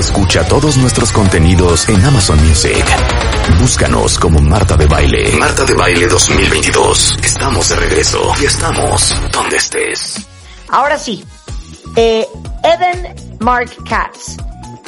Escucha todos nuestros contenidos en Amazon Music. Búscanos como Marta de Baile. Marta de Baile 2022. Estamos de regreso y estamos donde estés. Ahora sí, eh, Evan Mark Katz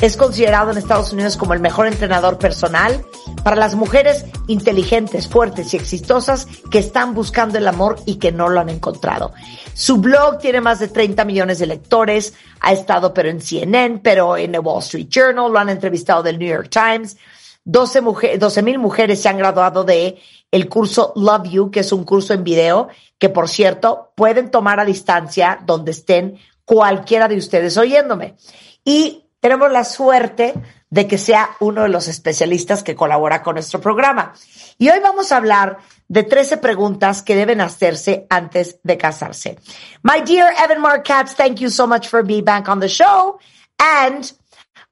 es considerado en Estados Unidos como el mejor entrenador personal para las mujeres inteligentes, fuertes y exitosas que están buscando el amor y que no lo han encontrado. Su blog tiene más de 30 millones de lectores, ha estado pero en CNN, pero en el Wall Street Journal, lo han entrevistado del New York Times. 12 mil mujeres se han graduado de el curso Love You, que es un curso en video que, por cierto, pueden tomar a distancia donde estén cualquiera de ustedes oyéndome. Y tenemos la suerte de que sea uno de los especialistas que colabora con nuestro programa. Y hoy vamos a hablar de 13 preguntas que deben hacerse antes de casarse. My dear Evan Mark Katz, thank you so much for being back on the show. And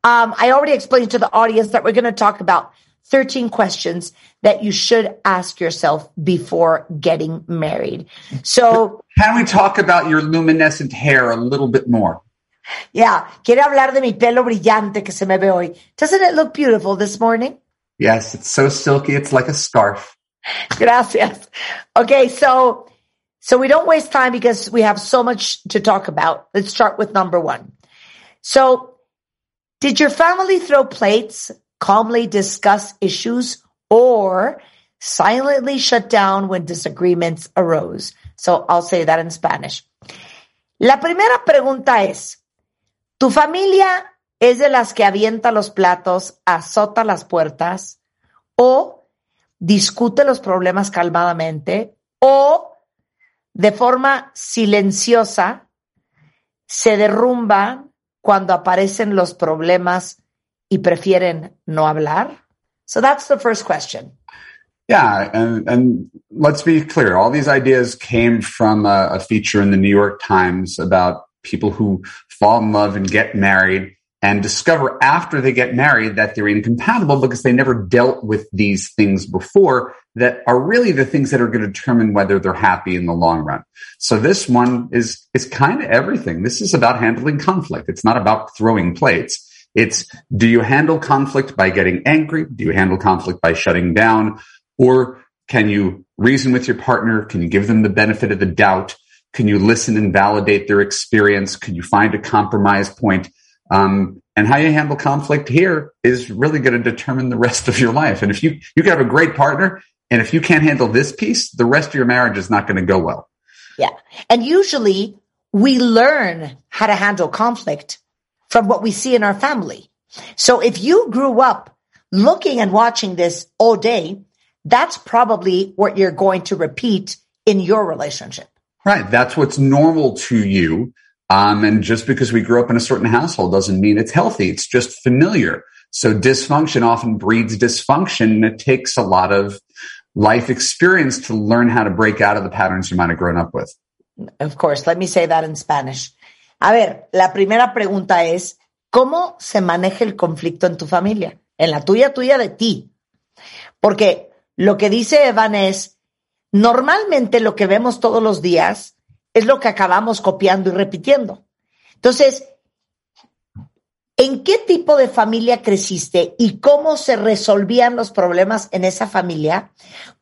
um, I already explained to the audience that we're going to talk about 13 questions that you should ask yourself before getting married. So, can we talk about your luminescent hair a little bit more? Yeah, quiere hablar de mi pelo brillante que se me ve hoy. Doesn't it look beautiful this morning? Yes, it's so silky. It's like a scarf. Gracias. Okay, so so we don't waste time because we have so much to talk about. Let's start with number 1. So, did your family throw plates calmly discuss issues, or silently shut down when disagreements arose. So I'll say that in Spanish. La primera pregunta es, ¿tu familia es de las que avienta los platos, azota las puertas o discute los problemas calmadamente o de forma silenciosa se derrumba cuando aparecen los problemas y prefieren no hablar? So that's the first question. Yeah, and, and let's be clear. All these ideas came from a, a feature in the New York Times about people who fall in love and get married and discover after they get married that they're incompatible because they never dealt with these things before that are really the things that are going to determine whether they're happy in the long run. So this one is, is kind of everything. This is about handling conflict. It's not about throwing plates. It's do you handle conflict by getting angry? Do you handle conflict by shutting down? Or can you reason with your partner? Can you give them the benefit of the doubt? Can you listen and validate their experience? Can you find a compromise point? Um, and how you handle conflict here is really going to determine the rest of your life. And if you, you can have a great partner and if you can't handle this piece, the rest of your marriage is not going to go well. Yeah. And usually we learn how to handle conflict from what we see in our family. So if you grew up looking and watching this all day, that's probably what you're going to repeat in your relationship. Right. That's what's normal to you. Um, and just because we grew up in a certain household doesn't mean it's healthy. It's just familiar. So dysfunction often breeds dysfunction. And it takes a lot of life experience to learn how to break out of the patterns you might have grown up with. Of course. Let me say that in Spanish. A ver, la primera pregunta es, ¿cómo se maneja el conflicto en tu familia? En la tuya, tuya de ti. Porque lo que dice Evan es, normalmente lo que vemos todos los días es lo que acabamos copiando y repitiendo. Entonces, ¿en qué tipo de familia creciste y cómo se resolvían los problemas en esa familia?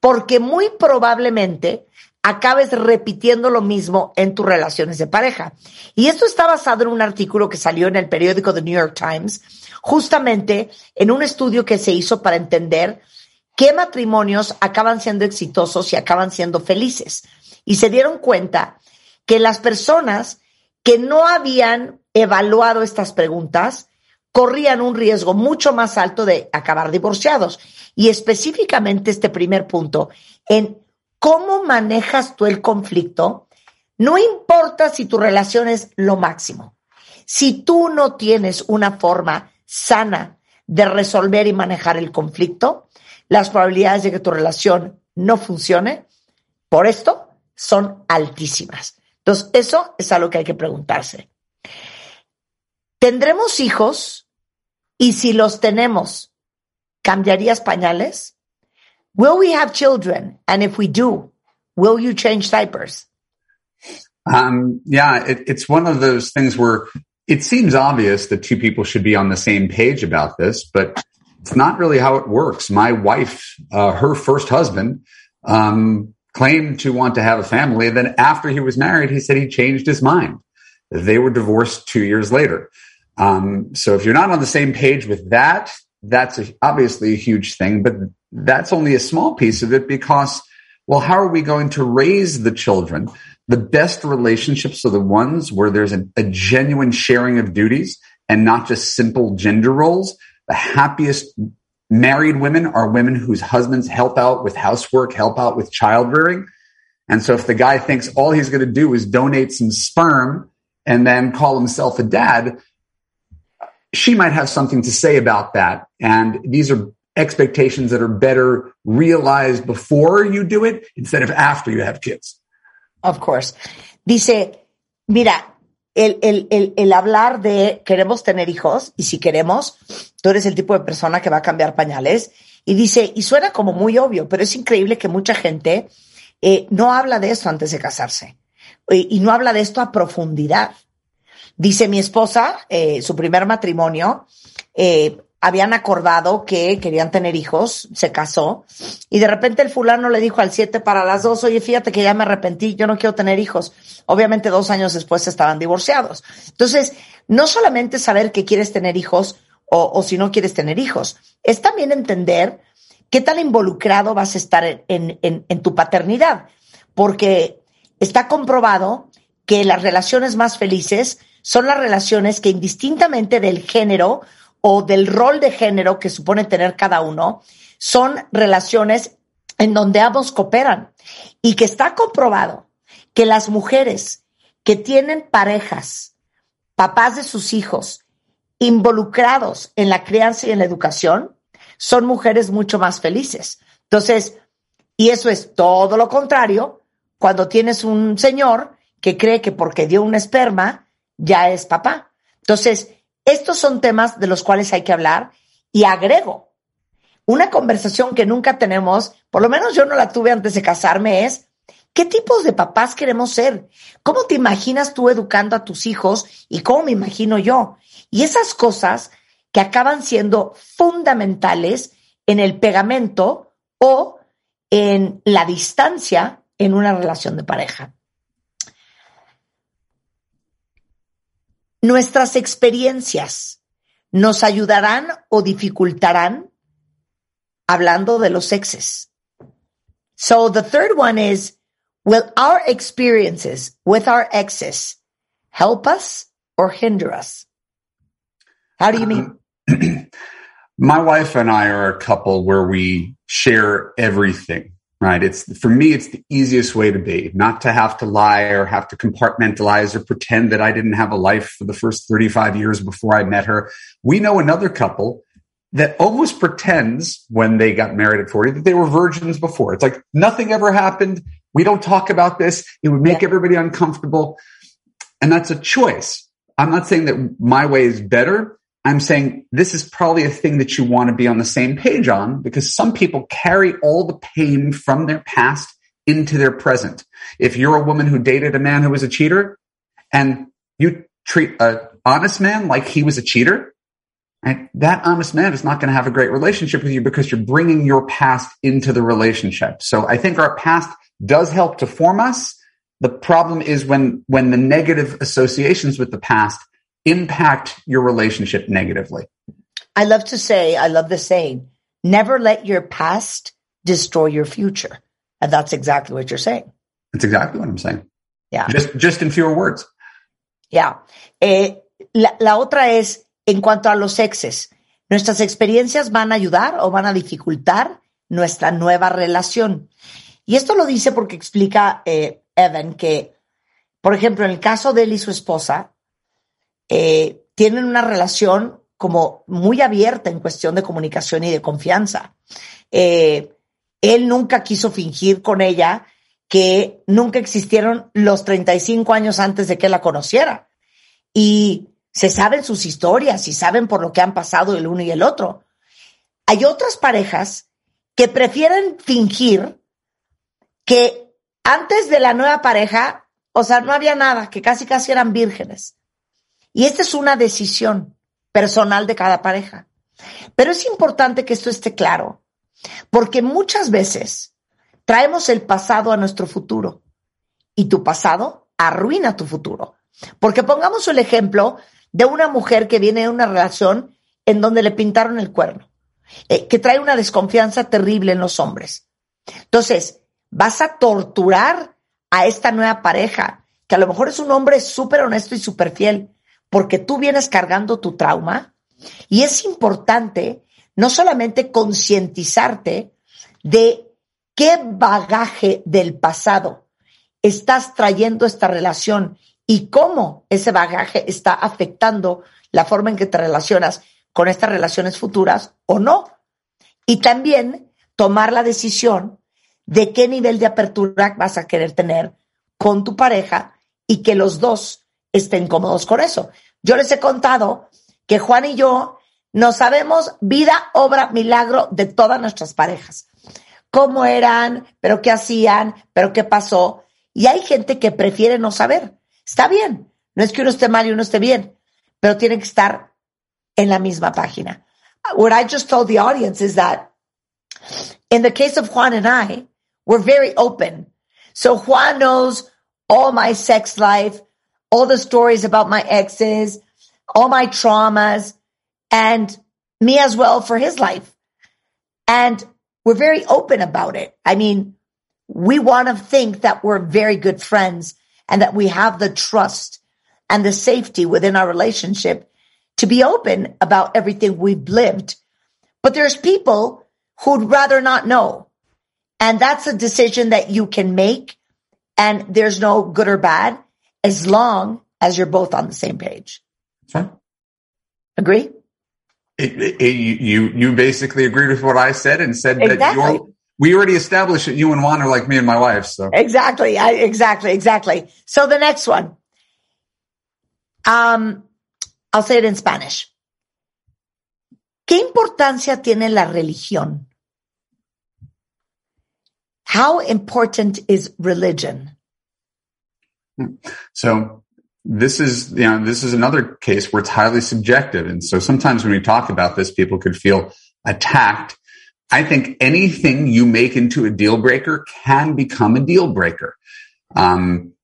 Porque muy probablemente acabes repitiendo lo mismo en tus relaciones de pareja. Y esto está basado en un artículo que salió en el periódico The New York Times, justamente en un estudio que se hizo para entender qué matrimonios acaban siendo exitosos y acaban siendo felices. Y se dieron cuenta que las personas que no habían evaluado estas preguntas corrían un riesgo mucho más alto de acabar divorciados. Y específicamente este primer punto, en cómo manejas tú el conflicto, no importa si tu relación es lo máximo. Si tú no tienes una forma sana de resolver y manejar el conflicto, las probabilidades de que tu relación no funcione por esto son altísimas. Entonces, eso es algo que hay que preguntarse. ¿Tendremos hijos? Y si los tenemos, ¿cambiarías pañales? Will we have children? And if we do, will you change diapers? Um, yeah, it, it's one of those things where it seems obvious that two people should be on the same page about this, but it's not really how it works. My wife, uh, her first husband, um, claimed to want to have a family. Then after he was married, he said he changed his mind. They were divorced two years later. Um, so if you're not on the same page with that, that's a, obviously a huge thing, but that's only a small piece of it because, well, how are we going to raise the children? The best relationships are the ones where there's a, a genuine sharing of duties and not just simple gender roles. The happiest married women are women whose husbands help out with housework, help out with child rearing. And so if the guy thinks all he's going to do is donate some sperm and then call himself a dad, she might have something to say about that. And these are expectations that are better realized before you do it instead of after you have kids. Of course. Dice, mira, el, el, el, el, hablar de queremos tener hijos y si queremos, tú eres el tipo de persona que va a cambiar pañales. Y dice, y suena como muy obvio, pero es increíble que mucha gente eh, no habla de esto antes de casarse y, y no habla de esto a profundidad. Dice mi esposa, eh, su primer matrimonio, eh, habían acordado que querían tener hijos, se casó, y de repente el fulano le dijo al siete para las dos, oye, fíjate que ya me arrepentí, yo no quiero tener hijos. Obviamente dos años después estaban divorciados. Entonces, no solamente saber que quieres tener hijos o, si no quieres tener hijos, es también entender qué tan involucrado vas a estar en tu paternidad, porque está comprobado que las relaciones más felices son las relaciones que indistintamente del género o del rol de género que supone tener cada uno, son relaciones en donde ambos cooperan y que está comprobado que las mujeres que tienen parejas, papás de sus hijos, involucrados en la crianza y en la educación, son mujeres mucho más felices. Entonces, y eso es todo lo contrario cuando tienes un señor que cree que porque dio un esperma, ya es papá. Entonces, estos son temas de los cuales hay que hablar y agrego una conversación que nunca tenemos, por lo menos yo no la tuve antes de casarme, es ¿qué tipos de papás queremos ser? ¿Cómo te imaginas tú educando a tus hijos y cómo me imagino yo? Y esas cosas que acaban siendo fundamentales en el pegamento o en la distancia en una relación de pareja. Nuestras experiencias nos ayudarán o dificultarán hablando de los exes. So the third one is, will our experiences with our exes help us or hinder us? How do you mean? Um, my wife and I are a couple where we share everything right? It's for me, it's the easiest way to be, not to have to lie or have to compartmentalize or pretend that I didn't have a life for the first 35 years before I met her. We know another couple that almost pretends when they got married at 40 that they were virgins before. It's like nothing ever happened. We don't talk about this. It would make yeah. everybody uncomfortable. And that's a choice. I'm not saying that my way is better. I'm saying this is probably a thing that you want to be on the same page on because some people carry all the pain from their past into their present. If you're a woman who dated a man who was a cheater and you treat an honest man like he was a cheater, right, that honest man is not going to have a great relationship with you because you're bringing your past into the relationship. So I think our past does help to form us. The problem is when, when the negative associations with the past impact your relationship negatively. I love to say, I love the saying, never let your past destroy your future. And that's exactly what you're saying. That's exactly what I'm saying. Yeah. Just, just in fewer words. Yeah. Eh, la, la otra es, en cuanto a los exes, ¿nuestras experiencias van a ayudar o van a dificultar nuestra nueva relación? Y esto lo dice porque explica eh, Evan que, por ejemplo, en el caso de él y su esposa, eh, tienen una relación como muy abierta en cuestión de comunicación y de confianza. Eh, él nunca quiso fingir con ella que nunca existieron los 35 años antes de que la conociera. Y se saben sus historias y saben por lo que han pasado el uno y el otro. Hay otras parejas que prefieren fingir que antes de la nueva pareja, o sea, no había nada, que casi casi eran vírgenes Y esta es una decisión personal de cada pareja. Pero es importante que esto esté claro, porque muchas veces traemos el pasado a nuestro futuro y tu pasado arruina tu futuro. Porque pongamos el ejemplo de una mujer que viene de una relación en donde le pintaron el cuerno, eh, que trae una desconfianza terrible en los hombres. Entonces, vas a torturar a esta nueva pareja, que a lo mejor es un hombre súper honesto y súper fiel, porque tú vienes cargando tu trauma y es importante no solamente concientizarte de qué bagaje del pasado estás trayendo esta relación y cómo ese bagaje está afectando la forma en que te relacionas con estas relaciones futuras o no. Y también tomar la decisión de qué nivel de apertura vas a querer tener con tu pareja y que los dos estén cómodos con eso. Yo les he contado que Juan y yo no sabemos vida, obra, milagro de todas nuestras parejas. Cómo eran, pero qué hacían, pero qué pasó. Y hay gente que prefiere no saber. Está bien. No es que uno esté mal y uno esté bien, pero tienen que estar en la misma página. What I just told the audience is that in the case of Juan and I, we're very open. So Juan knows all my sex life, all the stories about my exes, all my traumas, and me as well for his life. And we're very open about it. I mean, we want to think that we're very good friends and that we have the trust and the safety within our relationship to be open about everything we've lived. But there's people who'd rather not know. And that's a decision that you can make. And there's no good or bad as long as you're both on the same page. Okay. Agree? It, it, you you basically agreed with what I said and said exactly. that you're we already established that you and Juan are like me and my wife. So exactly, I, exactly, exactly. So the next one, um, I'll say it in Spanish. ¿Qué importancia tiene la religión? How important is religion? So this is, you know, this is another case where it's highly subjective. And so sometimes when we talk about this, people could feel attacked. I think anything you make into a deal breaker can become a deal breaker. Um,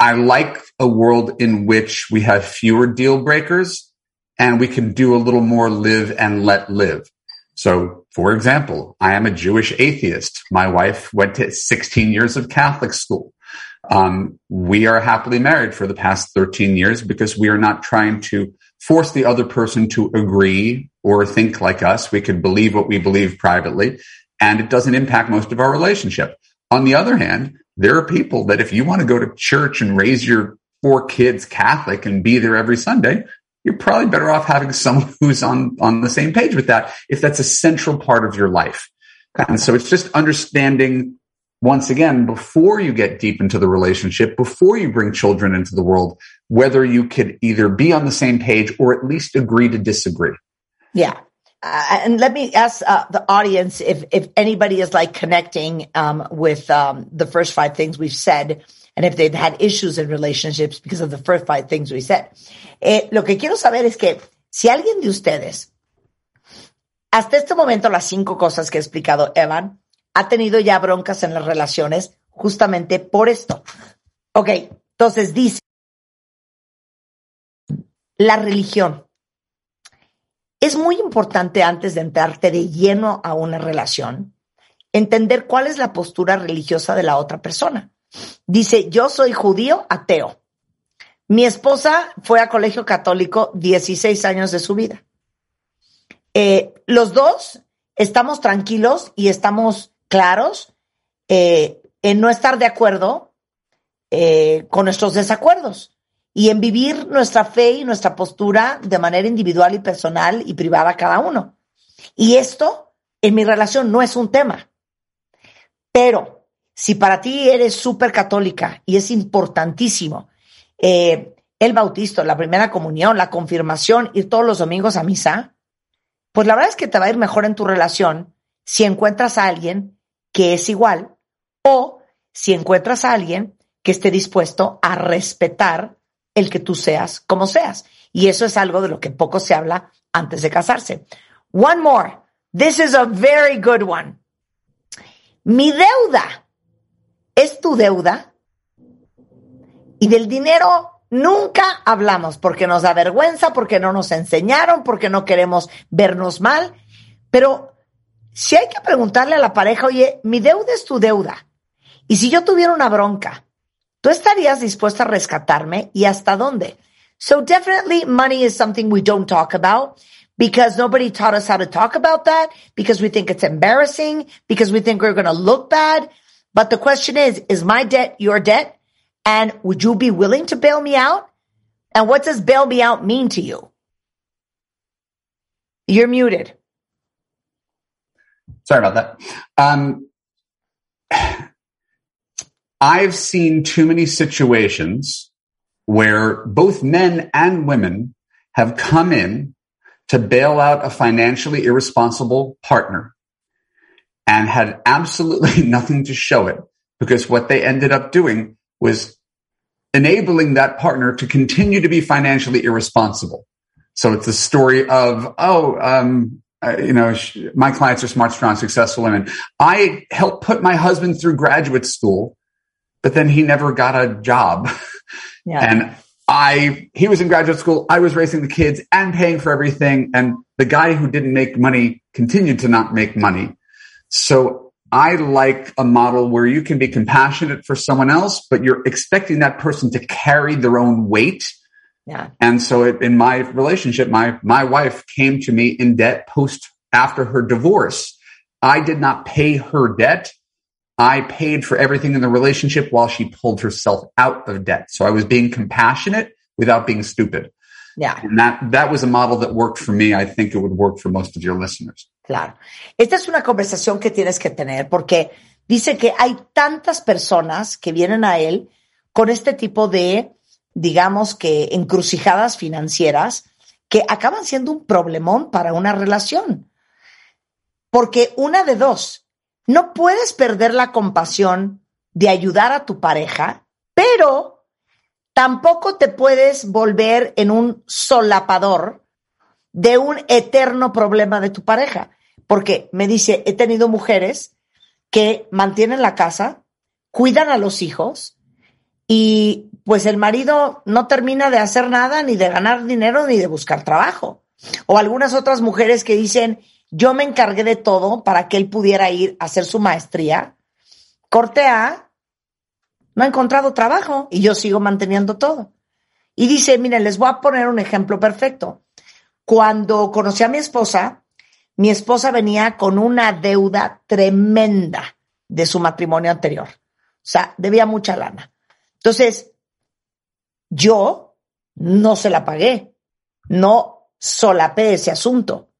I like a world in which we have fewer deal breakers and we can do a little more live and let live. So, for example, I am a Jewish atheist. My wife went to 16 years of Catholic school. Um, we are happily married for the past 13 years because we are not trying to force the other person to agree or think like us. We can believe what we believe privately and it doesn't impact most of our relationship. On the other hand, there are people that if you want to go to church and raise your four kids Catholic and be there every Sunday, you're probably better off having someone who's on, on the same page with that if that's a central part of your life. And so it's just understanding once again, before you get deep into the relationship, before you bring children into the world, whether you could either be on the same page or at least agree to disagree. Yeah. Uh, and let me ask uh, the audience if if anybody is like connecting um, with um, the first five things we've said, and if they've had issues in relationships because of the first five things we said. Eh, lo que quiero saber es que si alguien de ustedes, hasta este momento, las cinco cosas que ha explicado Evan, ha tenido ya broncas en las relaciones justamente por esto. Ok, entonces dice, la religión. Es muy importante antes de entrarte de lleno a una relación, entender cuál es la postura religiosa de la otra persona. Dice, yo soy judío ateo. Mi esposa fue a colegio católico 16 años de su vida. Eh, los dos estamos tranquilos y estamos claros eh, en no estar de acuerdo eh, con nuestros desacuerdos y en vivir nuestra fe y nuestra postura de manera individual y personal y privada cada uno. Y esto en mi relación no es un tema. Pero si para ti eres súper católica y es importantísimo eh, el bautizo, la primera comunión, la confirmación, ir todos los domingos a misa, pues la verdad es que te va a ir mejor en tu relación si encuentras a alguien que es igual o si encuentras a alguien que esté dispuesto a respetar el que tú seas como seas. Y eso es algo de lo que poco se habla antes de casarse. One more. This is a very good one. Mi deuda es tu deuda y del dinero nunca hablamos porque nos da vergüenza, porque no nos enseñaron, porque no queremos vernos mal. Pero si hay que preguntarle a la pareja, oye, mi deuda es tu deuda. Y si yo tuviera una bronca, ¿tú estarías dispuesta a rescatarme y hasta dónde? So definitely money is something we don't talk about because nobody taught us how to talk about that, because we think it's embarrassing, because we think we're going to look bad. But the question is, is my debt your debt? And would you be willing to bail me out? And what does bail me out mean to you? You're muted. Sorry about that. Um, I've seen too many situations where both men and women have come in to bail out a financially irresponsible partner and had absolutely nothing to show it because what they ended up doing was enabling that partner to continue to be financially irresponsible. So it's a story of, oh, um, uh, you know, my clients are smart, strong, successful women. I helped put my husband through graduate school, but then he never got a job. Yeah. And I, he was in graduate school. I was raising the kids and paying for everything. And the guy who didn't make money continued to not make money. So I like a model where you can be compassionate for someone else, but you're expecting that person to carry their own weight. Yeah. And so it, in my relationship, my, my wife came to me in debt post after her divorce. I did not pay her debt. I paid for everything in the relationship while she pulled herself out of debt. So I was being compassionate without being stupid. Yeah. And that, that was a model that worked for me. I think it would work for most of your listeners. Claro. Esta es una conversación que tienes que tener porque dice que hay tantas personas que vienen a él con este tipo de, digamos que, encrucijadas financieras que acaban siendo un problemón para una relación. Porque una de dos, no puedes perder la compasión de ayudar a tu pareja, pero tampoco te puedes volver en un solapador de un eterno problema de tu pareja. Porque me dice, he tenido mujeres que mantienen la casa, cuidan a los hijos y pues el marido no termina de hacer nada, ni de ganar dinero, ni de buscar trabajo. O algunas otras mujeres que dicen, yo me encargué de todo para que él pudiera ir a hacer su maestría. Corte A, no ha encontrado trabajo y yo sigo manteniendo todo. Y dice, miren, les voy a poner un ejemplo perfecto. Cuando conocí a mi esposa, mi esposa venía con una deuda tremenda de su matrimonio anterior. O sea, debía mucha lana. Entonces, yo no se la pagué, no solapé ese asunto.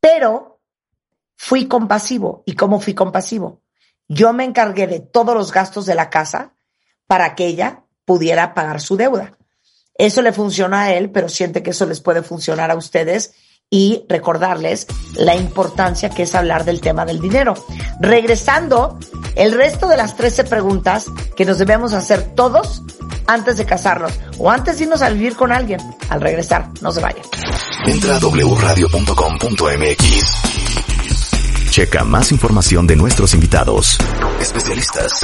Pero fui compasivo. ¿Y cómo fui compasivo? Yo me encargué de todos los gastos de la casa para que ella pudiera pagar su deuda. Eso le funciona a él, pero siente que eso les puede funcionar a ustedes y recordarles la importancia que es hablar del tema del dinero. Regresando, el resto de las 13 preguntas que nos debemos hacer todos antes de casarnos o antes de irnos a vivir con alguien. Al regresar, no se vayan. Entra a wradio.com.mx. Checa más información de nuestros invitados, especialistas,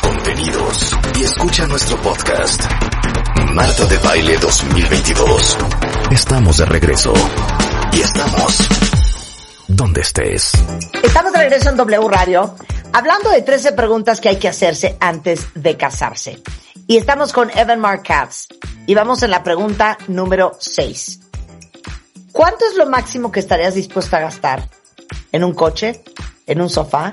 contenidos y escucha nuestro podcast. Marta de Baile 2022. Estamos de regreso. Y estamos donde estés. Estamos de regreso en W Radio, hablando de 13 preguntas que hay que hacerse antes de casarse. Y estamos con Evan Markatz. Y vamos en la pregunta número 6. ¿Cuánto es lo máximo que estarías dispuesto a gastar en un coche, en un sofá,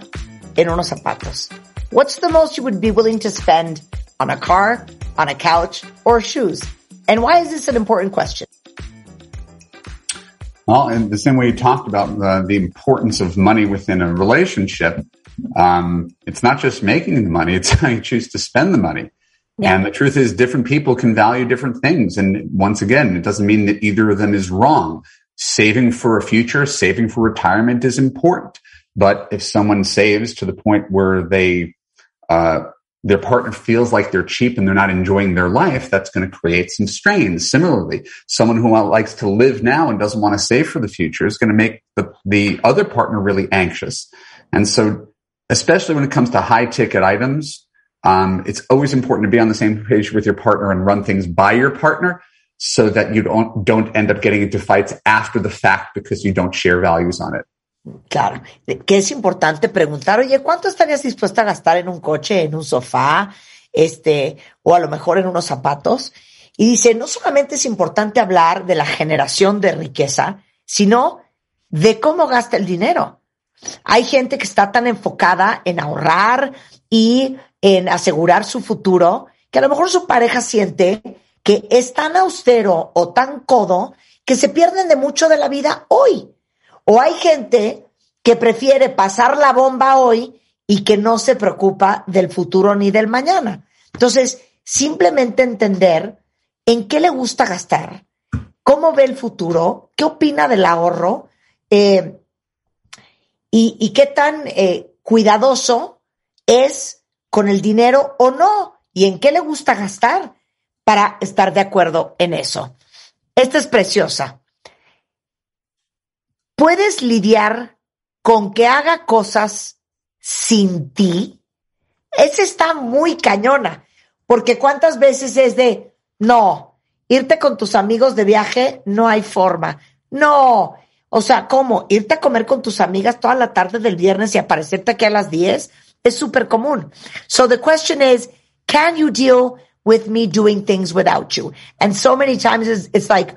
en unos zapatos? What's the most you would be willing to spend on a car, on a couch, or shoes? And why is this an important question? Well, in the same way you talked about uh, the importance of money within a relationship, um, it's not just making the money, it's how you choose to spend the money. And the truth is different people can value different things. And once again, it doesn't mean that either of them is wrong. Saving for a future, saving for retirement is important. But if someone saves to the point where they, uh, their partner feels like they're cheap and they're not enjoying their life, that's going to create some strains. Similarly, someone who likes to live now and doesn't want to save for the future is going to make the, the other partner really anxious. And so, especially when it comes to high ticket items, um, it's always important to be on the same page with your partner and run things by your partner so that you don't, don't end up getting into fights after the fact because you don't share values on it. Claro, que es importante preguntar, oye, ¿cuánto estarías dispuesta a gastar en un coche, en un sofá, este, o a lo mejor en unos zapatos? Y dice, no solamente es importante hablar de la generación de riqueza, sino de cómo gasta el dinero. Hay gente que está tan enfocada en ahorrar y en asegurar su futuro que a lo mejor su pareja siente que es tan austero o tan codo que se pierden de mucho de la vida hoy. O hay gente que prefiere pasar la bomba hoy y que no se preocupa del futuro ni del mañana. Entonces, simplemente entender en qué le gusta gastar, cómo ve el futuro, qué opina del ahorro eh, y, qué tan eh, cuidadoso es con el dinero o no y en qué le gusta gastar para estar de acuerdo en eso. Esta es preciosa. Puedes lidiar con que haga cosas sin ti, esa está muy cañona, porque cuántas veces es de, no, irte con tus amigos de viaje, no hay forma, no, o sea, ¿cómo? Irte a comer con tus amigas toda la tarde del viernes y aparecerte aquí a las 10 es súper común. So the question is, can you deal with me doing things without you? And so many times it's, it's like,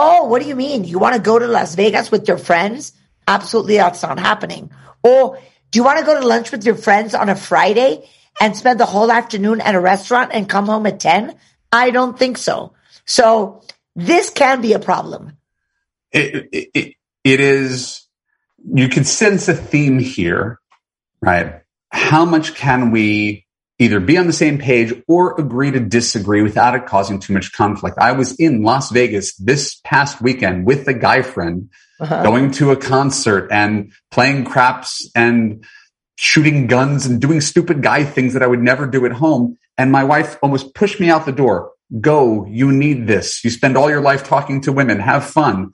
Oh, what do you mean? You want to go to Las Vegas with your friends? Absolutely, that's not happening. Or do you want to go to lunch with your friends on a Friday and spend the whole afternoon at a restaurant and come home at 10? I don't think so. So this can be a problem. It, it, it is, you can sense a theme here, right? How much can we either be on the same page or agree to disagree without it causing too much conflict. I was in Las Vegas this past weekend with a guy friend uh-huh. going to a concert and playing craps and shooting guns and doing stupid guy things that I would never do at home. And my wife almost pushed me out the door. Go. You need this. You spend all your life talking to women. Have fun.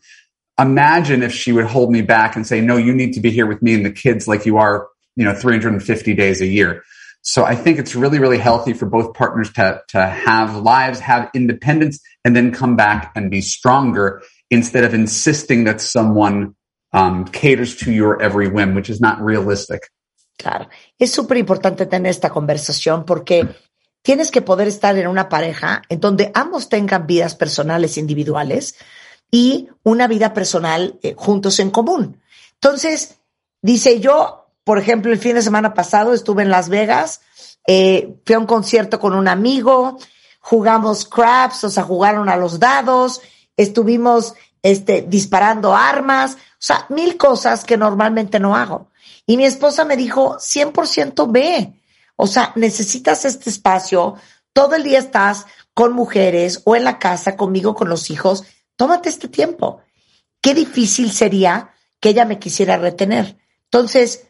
Imagine if she would hold me back and say, no, you need to be here with me and the kids like you are, you know, 350 days a year. So I think it's really, really healthy for both partners to, to have lives, have independence, and then come back and be stronger instead of insisting that someone um, caters to your every whim, which is not realistic. Claro. Es súper importante tener esta conversación porque tienes que poder estar en una pareja en donde ambos tengan vidas personales individuales y una vida personal eh, juntos en común. Entonces, dice yo, por ejemplo, el fin de semana pasado estuve en Las Vegas, eh, fui a un concierto con un amigo, jugamos craps, o sea, jugaron a los dados, estuvimos este, disparando armas, o sea, mil cosas que normalmente no hago. Y mi esposa me dijo, 100% ve, o sea, necesitas este espacio, todo el día estás con mujeres o en la casa conmigo, con los hijos, tómate este tiempo. Qué difícil sería que ella me quisiera retener. Entonces,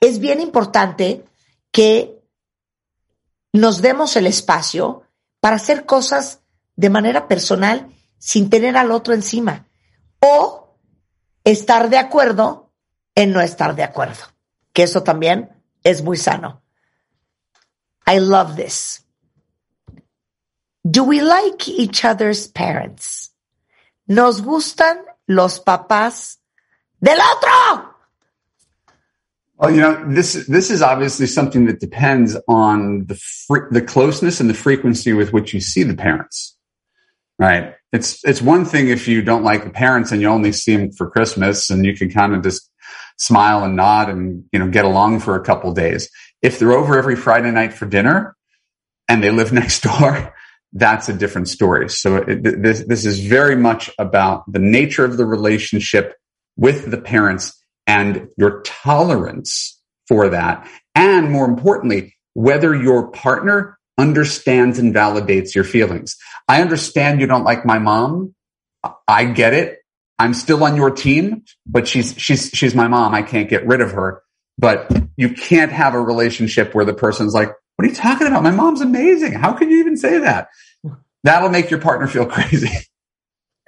es bien importante que nos demos el espacio para hacer cosas de manera personal sin tener al otro encima o estar de acuerdo en no estar de acuerdo, que eso también es muy sano. I love this. Do we like each other's parents? ¿Nos gustan los papás del otro? Well, you know, this this is obviously something that depends on the the closeness and the frequency with which you see the parents. Right? It's it's one thing if you don't like the parents and you only see them for Christmas and you can kind of just smile and nod and you know get along for a couple days. If they're over every Friday night for dinner and they live next door, that's a different story. So it, this this is very much about the nature of the relationship with the parents and your tolerance for that. And more importantly, whether your partner understands and validates your feelings. I understand you don't like my mom. I get it. I'm still on your team, but she's, she's, she's my mom. I can't get rid of her, but you can't have a relationship where the person's like, What are you talking about? My mom's amazing. How can you even say that? That'll make your partner feel crazy.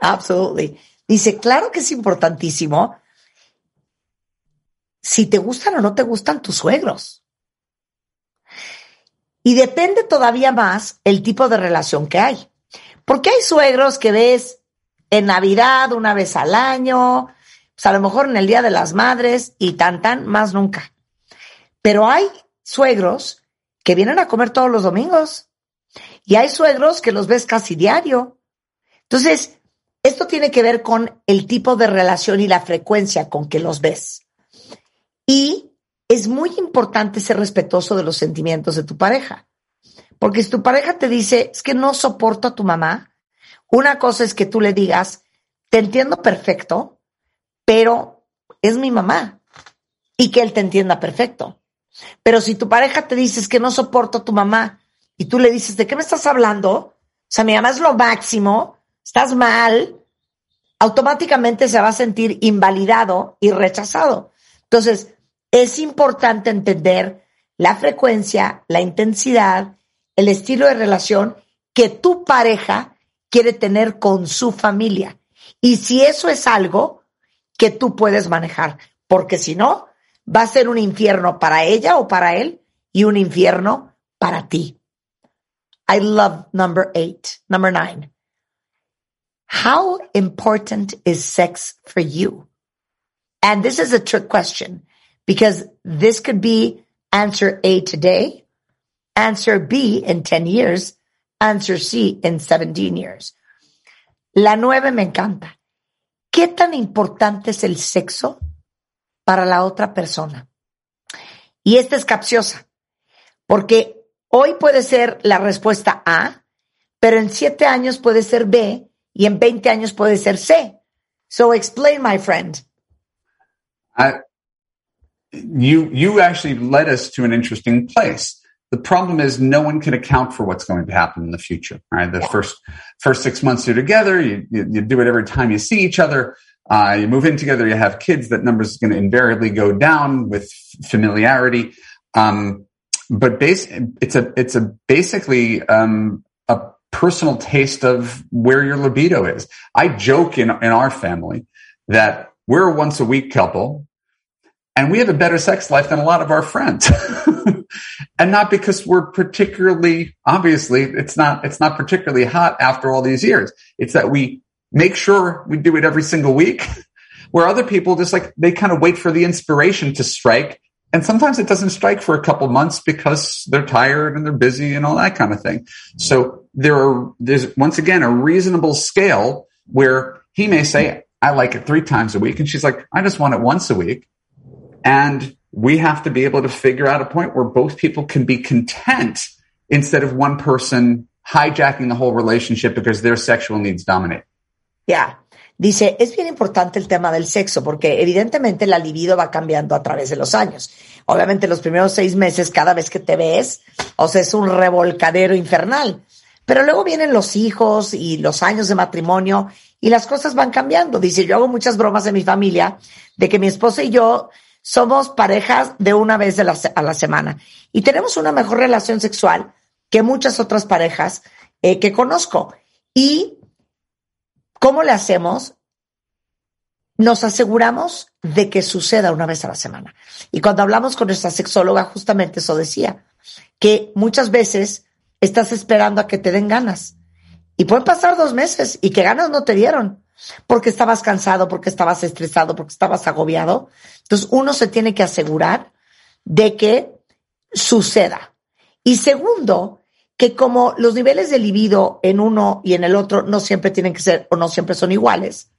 Absolutely. Dice, claro que es importantísimo si te gustan o no te gustan tus suegros. Y depende todavía más el tipo de relación que hay. Porque hay suegros que ves en Navidad una vez al año, pues a lo mejor en el Día de las Madres y tan tan, más nunca. Pero hay suegros que vienen a comer todos los domingos y hay suegros que los ves casi diario. Entonces, esto tiene que ver con el tipo de relación y la frecuencia con que los ves. Y es muy importante ser respetuoso de los sentimientos de tu pareja. Porque si tu pareja te dice, es que no soporto a tu mamá, una cosa es que tú le digas, te entiendo perfecto, pero es mi mamá. Y que él te entienda perfecto. Pero si tu pareja te dice, es que no soporto a tu mamá, y tú le dices, ¿de qué me estás hablando? O sea, mi mamá es lo máximo, estás mal, automáticamente se va a sentir invalidado y rechazado. Entonces, es importante entender la frecuencia, la intensidad, el estilo de relación que tu pareja quiere tener con su familia. Y si eso es algo que tú puedes manejar, porque si no, va a ser un infierno para ella o para él y un infierno para ti. I love number eight. Number nine. How important is sex for you? And this is a trick question because this could be answer A today, answer B in 10 years, answer C in 17 years. La nueve me encanta. ¿Qué tan importante es el sexo para la otra persona? Y esta es capciosa, porque hoy puede ser la respuesta A, pero en siete años puede ser B y en 20 años puede ser C. So explain, my friend. You you actually led us to an interesting place. The problem is no one can account for what's going to happen in the future. Right, the yeah. first first six months you're together, you, you, you do it every time you see each other. Uh, you move in together, you have kids. That number is going to invariably go down with familiarity. Um, but base, it's a it's a basically um, a personal taste of where your libido is. I joke in in our family that we're a once a week couple and we have a better sex life than a lot of our friends. and not because we're particularly, obviously, it's not, it's not particularly hot after all these years. It's that we make sure we do it every single week where other people just like, they kind of wait for the inspiration to strike. And sometimes it doesn't strike for a couple months because they're tired and they're busy and all that kind of thing. So there are, there's once again a reasonable scale where he may say, I like it three times a week. And she's like, I just want it once a week. And we have to be able to figure out a point where both people can be content instead of one person hijacking the whole relationship because their sexual needs dominate. Yeah. Dice, es bien importante el tema del sexo porque evidentemente la libido va cambiando a través de los años. Obviamente los primeros seis meses, cada vez que te ves, o sea, es un revolcadero infernal. Pero luego vienen los hijos y los años de matrimonio y las cosas van cambiando. Dice, yo hago muchas bromas en mi familia de que mi esposa y yo somos parejas de una vez a la semana y tenemos una mejor relación sexual que muchas otras parejas eh, que conozco. ¿Y cómo le hacemos? Nos aseguramos de que suceda una vez a la semana. Y cuando hablamos con nuestra sexóloga, justamente eso decía, que muchas veces estás esperando a que te den ganas. Y pueden pasar dos meses y que ganas no te dieron porque estabas cansado, porque estabas estresado, porque estabas agobiado. Entonces uno se tiene que asegurar de que suceda. Y segundo, que como los niveles de libido en uno y en el otro no siempre tienen que ser o no siempre son iguales,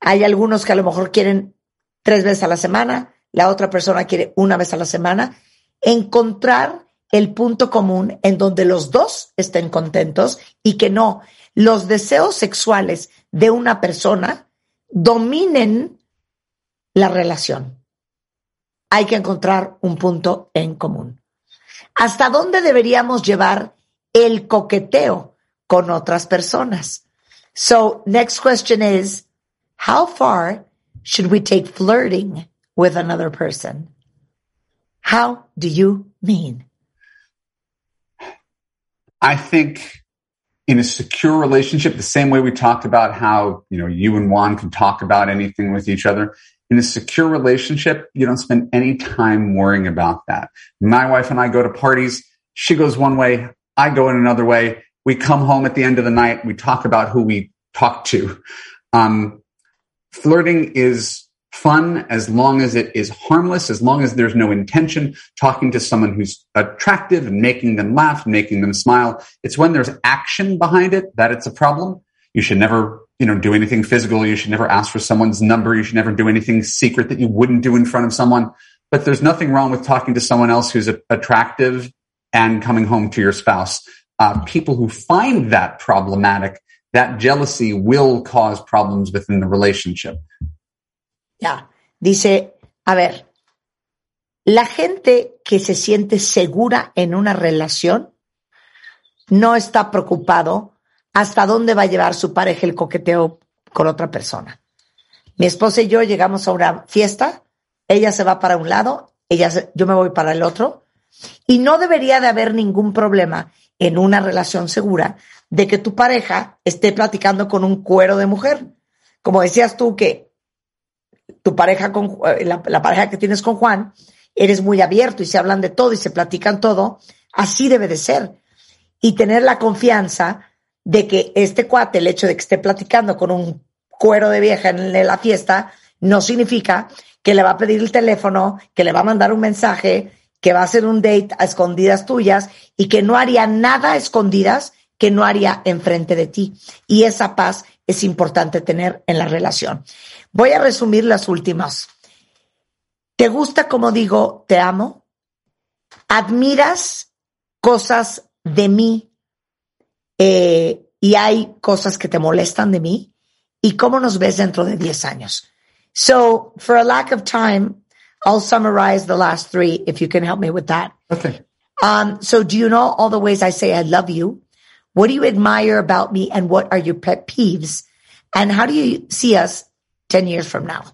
hay algunos que a lo mejor quieren tres veces a la semana, la otra persona quiere una vez a la semana, encontrar el punto común en donde los dos estén contentos y que no los deseos sexuales de una persona dominen la relación. Hay que encontrar un punto en común. ¿Hasta dónde deberíamos llevar el coqueteo con otras personas? So, next question is, how far should we take flirting with another person? How do you mean? I think in a secure relationship, the same way we talked about how, you know, you and Juan can talk about anything with each other. In a secure relationship, you don't spend any time worrying about that. My wife and I go to parties. She goes one way. I go in another way. We come home at the end of the night. We talk about who we talk to. Um, flirting is fun as long as it is harmless, as long as there's no intention talking to someone who's attractive and making them laugh, making them smile. It's when there's action behind it that it's a problem. You should never, you know, do anything physical. You should never ask for someone's number. You should never do anything secret that you wouldn't do in front of someone. But there's nothing wrong with talking to someone else who's attractive and coming home to your spouse. Uh, people who find that problematic, that jealousy will cause problems within the relationship. Ya. Dice, a ver, la gente que se siente segura en una relación no está preocupado hasta dónde va a llevar su pareja el coqueteo con otra persona. Mi esposa y yo llegamos a una fiesta, ella se va para un lado, ella yo me voy para el otro, y no debería de haber ningún problema en una relación segura de que tu pareja esté platicando con un cuero de mujer. Como decías tú que tu pareja con eh, la, pareja que tienes con Juan, eres muy abierto y se hablan de todo y se platican todo, así debe de ser. Y tener la confianza de que este cuate, el hecho de que esté platicando con un cuero de vieja en la fiesta, no significa que le va a pedir el teléfono, que le va a mandar un mensaje, que va a hacer un date a escondidas tuyas y que no haría nada a escondidas que no haría enfrente de ti. Y esa paz es importante tener en la relación. Voy a resumir las últimas. ¿Te gusta como digo te amo? ¿Admiras cosas de mí eh, y hay cosas que te molestan de mí? ¿Y cómo nos ves dentro de 10 años? So, for a lack of time, I'll summarize the last three if you can help me with that. Okay. Um, so, do you know all the ways I say I love you? What do you admire about me and what are your pet peeves? And how do you see us 10 years from now?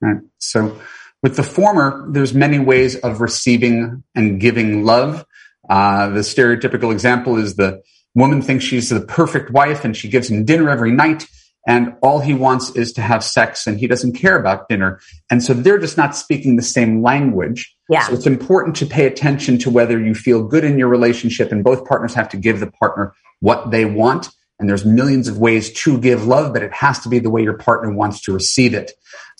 Right. So with the former, there's many ways of receiving and giving love. Uh, the stereotypical example is the woman thinks she's the perfect wife and she gives him dinner every night and all he wants is to have sex and he doesn't care about dinner. And so they're just not speaking the same language. Yeah. So it's important to pay attention to whether you feel good in your relationship and both partners have to give the partner what they want and there's millions of ways to give love, but it has to be the way your partner wants to receive it.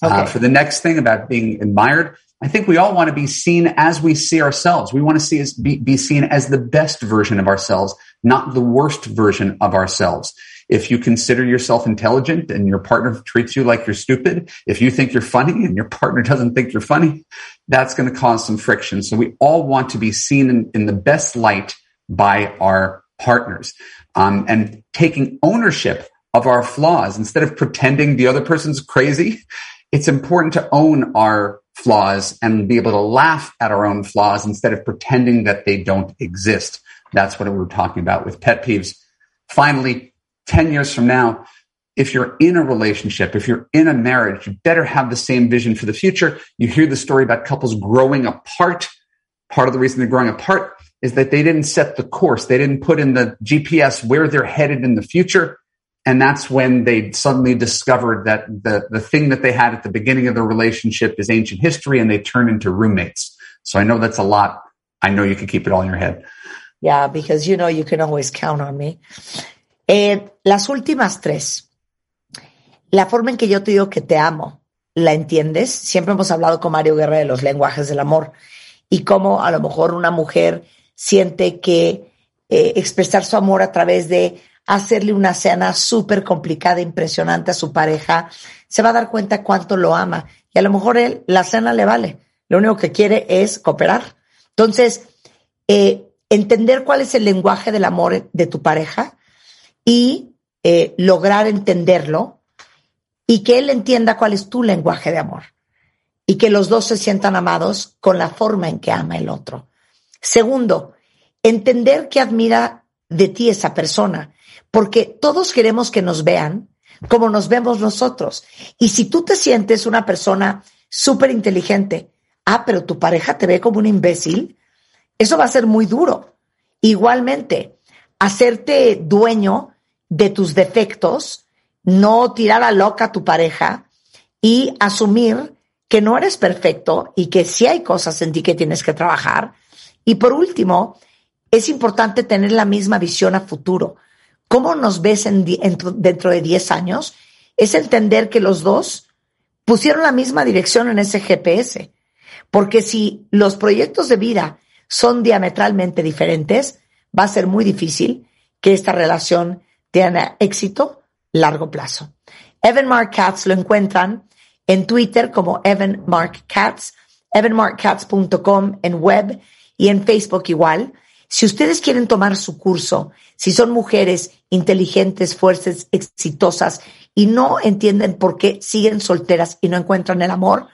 Uh, okay. Uh, for the next thing about being admired, I think we all want to be seen as we see ourselves. We want to see us be, be seen as the best version of ourselves, not the worst version of ourselves. If you consider yourself intelligent and your partner treats you like you're stupid, if you think you're funny and your partner doesn't think you're funny, that's going to cause some friction. So we all want to be seen in, in the best light by our partners um, and taking ownership of our flaws instead of pretending the other person's crazy. It's important to own our flaws and be able to laugh at our own flaws instead of pretending that they don't exist. That's what we were talking about with pet peeves. Finally, 10 years from now, if you're in a relationship, if you're in a marriage, you better have the same vision for the future. You hear the story about couples growing apart. Part of the reason they're growing apart is that they didn't set the course. They didn't put in the GPS where they're headed in the future. And that's when they suddenly discovered that the, the thing that they had at the beginning of the relationship is ancient history and they turn into roommates. So I know that's a lot. I know you can keep it all in your head. Yeah, because you know you can always count on me. Eh, las últimas tres. La forma en que yo te digo que te amo, ¿la entiendes? Siempre hemos hablado con Mario Guerra de los lenguajes del amor y cómo a lo mejor una mujer siente que eh, expresar su amor a través de hacerle una cena súper complicada, impresionante a su pareja, se va a dar cuenta cuánto lo ama. Y a lo mejor él, la cena le vale. Lo único que quiere es cooperar. Entonces, eh, entender cuál es el lenguaje del amor de tu pareja y eh, lograr entenderlo y que él entienda cuál es tu lenguaje de amor y que los dos se sientan amados con la forma en que ama el otro. Segundo, entender que admira de ti esa persona, porque todos queremos que nos vean como nos vemos nosotros. Y si tú te sientes una persona súper inteligente, ah, pero tu pareja te ve como un imbécil, eso va a ser muy duro. Igualmente, hacerte dueño de tus defectos, no tirar a loca a tu pareja y asumir que no eres perfecto y que sí hay cosas en ti que tienes que trabajar. Y por último, es importante tener la misma visión a futuro. ¿Cómo nos ves dentro de 10 años? Es entender que los dos pusieron la misma dirección en ese GPS. Porque si los proyectos de vida son diametralmente diferentes, va a ser muy difícil que esta relación tenga éxito largo plazo. Evan Mark Katz lo encuentran en Twitter como Evan Mark Katz, evanmarkkatz.com en web y en Facebook igual. Si ustedes quieren tomar su curso, si son mujeres inteligentes, fuertes, exitosas y no entienden por qué siguen solteras y no encuentran el amor,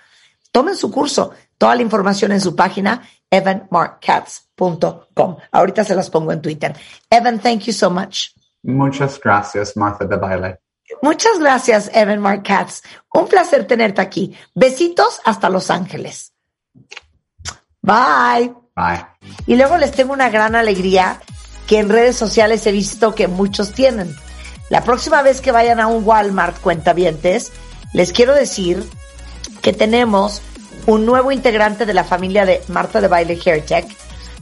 tomen su curso. Toda la información en su página evanmarkkatz.com. Ahorita se las pongo en Twitter. Evan, thank you so much. Muchas gracias, Martha de Baile. Muchas gracias, Evan Mark Katz. Un placer tenerte aquí. Besitos hasta Los Ángeles. Bye. Y luego les tengo una gran alegría que en redes sociales he visto que muchos tienen. La próxima vez que vayan a un Walmart cuentavientes, les quiero decir que tenemos un nuevo integrante de la familia de Marta de Baile Hair Tech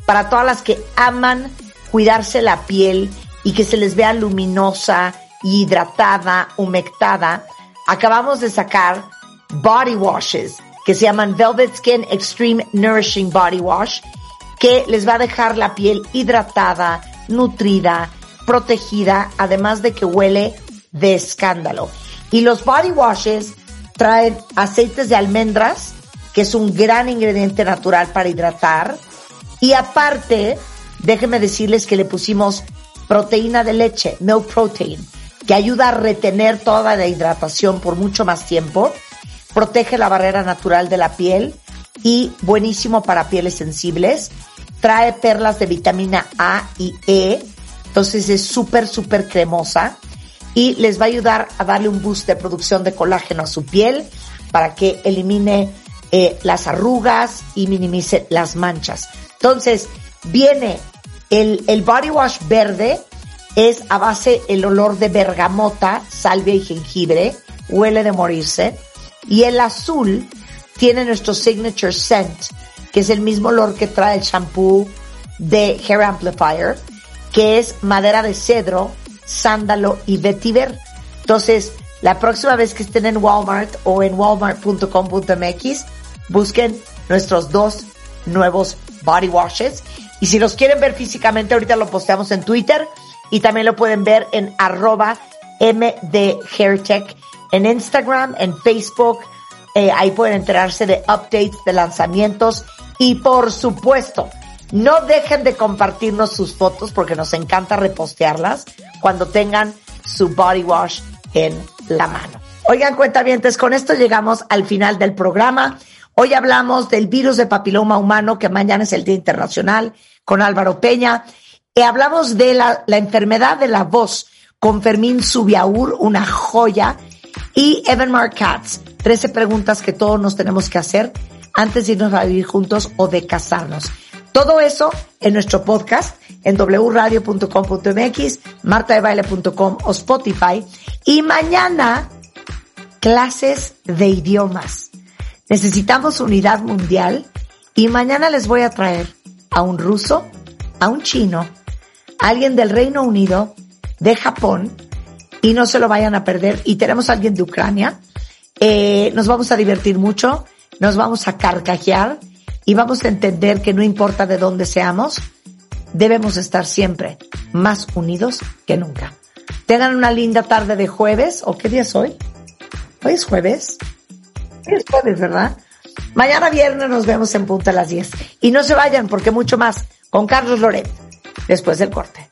para todas las que aman cuidarse la piel y que se les vea luminosa, hidratada, humectada, acabamos de sacar body washes que se llaman Velvet Skin Extreme Nourishing Body Wash, que les va a dejar la piel hidratada, nutrida, protegida, además de que huele de escándalo. Y los body washes traen aceites de almendras, que es un gran ingrediente natural para hidratar. Y aparte, déjenme decirles que le pusimos proteína de leche, milk protein, que ayuda a retener toda la hidratación por mucho más tiempo, protege la barrera natural de la piel y buenísimo para pieles sensibles. Trae perlas de vitamina A y E, entonces es súper, súper cremosa y les va a ayudar a darle un boost de producción de colágeno a su piel para que elimine eh, las arrugas y minimice las manchas. Entonces, viene el, el body wash verde, es a base el olor de bergamota, salvia y jengibre, huele de morirse. Y el azul tiene nuestro signature scent, que es el mismo olor que trae el shampoo de Hair Amplifier, que es madera de cedro, sándalo y vetiver. Entonces, la próxima vez que estén en Walmart o en walmart.com.mx, busquen nuestros dos nuevos body washes. Y si los quieren ver físicamente, ahorita lo posteamos en Twitter y también lo pueden ver en arroba mdhairtech en Instagram, en Facebook. Eh, ahí pueden enterarse de updates, de lanzamientos y por supuesto, no dejen de compartirnos sus fotos porque nos encanta repostearlas cuando tengan su body wash en la mano. Oigan, cuentavientes, con esto llegamos al final del programa. Hoy hablamos del virus de papiloma humano, que mañana es el Día Internacional, con Álvaro Peña. Y hablamos de la, enfermedad de la voz con Fermín Subiaur, una joya, y Evan Mark Katz, 13 preguntas que todos nos tenemos que hacer antes de irnos a vivir juntos o de casarnos. Todo eso en nuestro podcast en wradio.com.mx, martadebaile.com o Spotify. Y mañana, clases de idiomas. Necesitamos unidad mundial y mañana les voy a traer a un ruso, a un chino, alguien del Reino Unido, de Japón, y no se lo vayan a perder. Y tenemos a alguien de Ucrania. Eh, nos vamos a divertir mucho, nos vamos a carcajear y vamos a entender que no importa de dónde seamos, debemos estar siempre más unidos que nunca. Tengan una linda tarde de jueves, ¿o qué día es hoy? Hoy es jueves. Hoy es jueves, ¿verdad? Mañana viernes nos vemos en punta a las 10. Y no se vayan porque mucho más con Carlos Loret después del corte.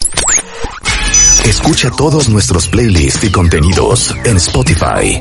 Escucha todos nuestros playlists y contenidos en Spotify.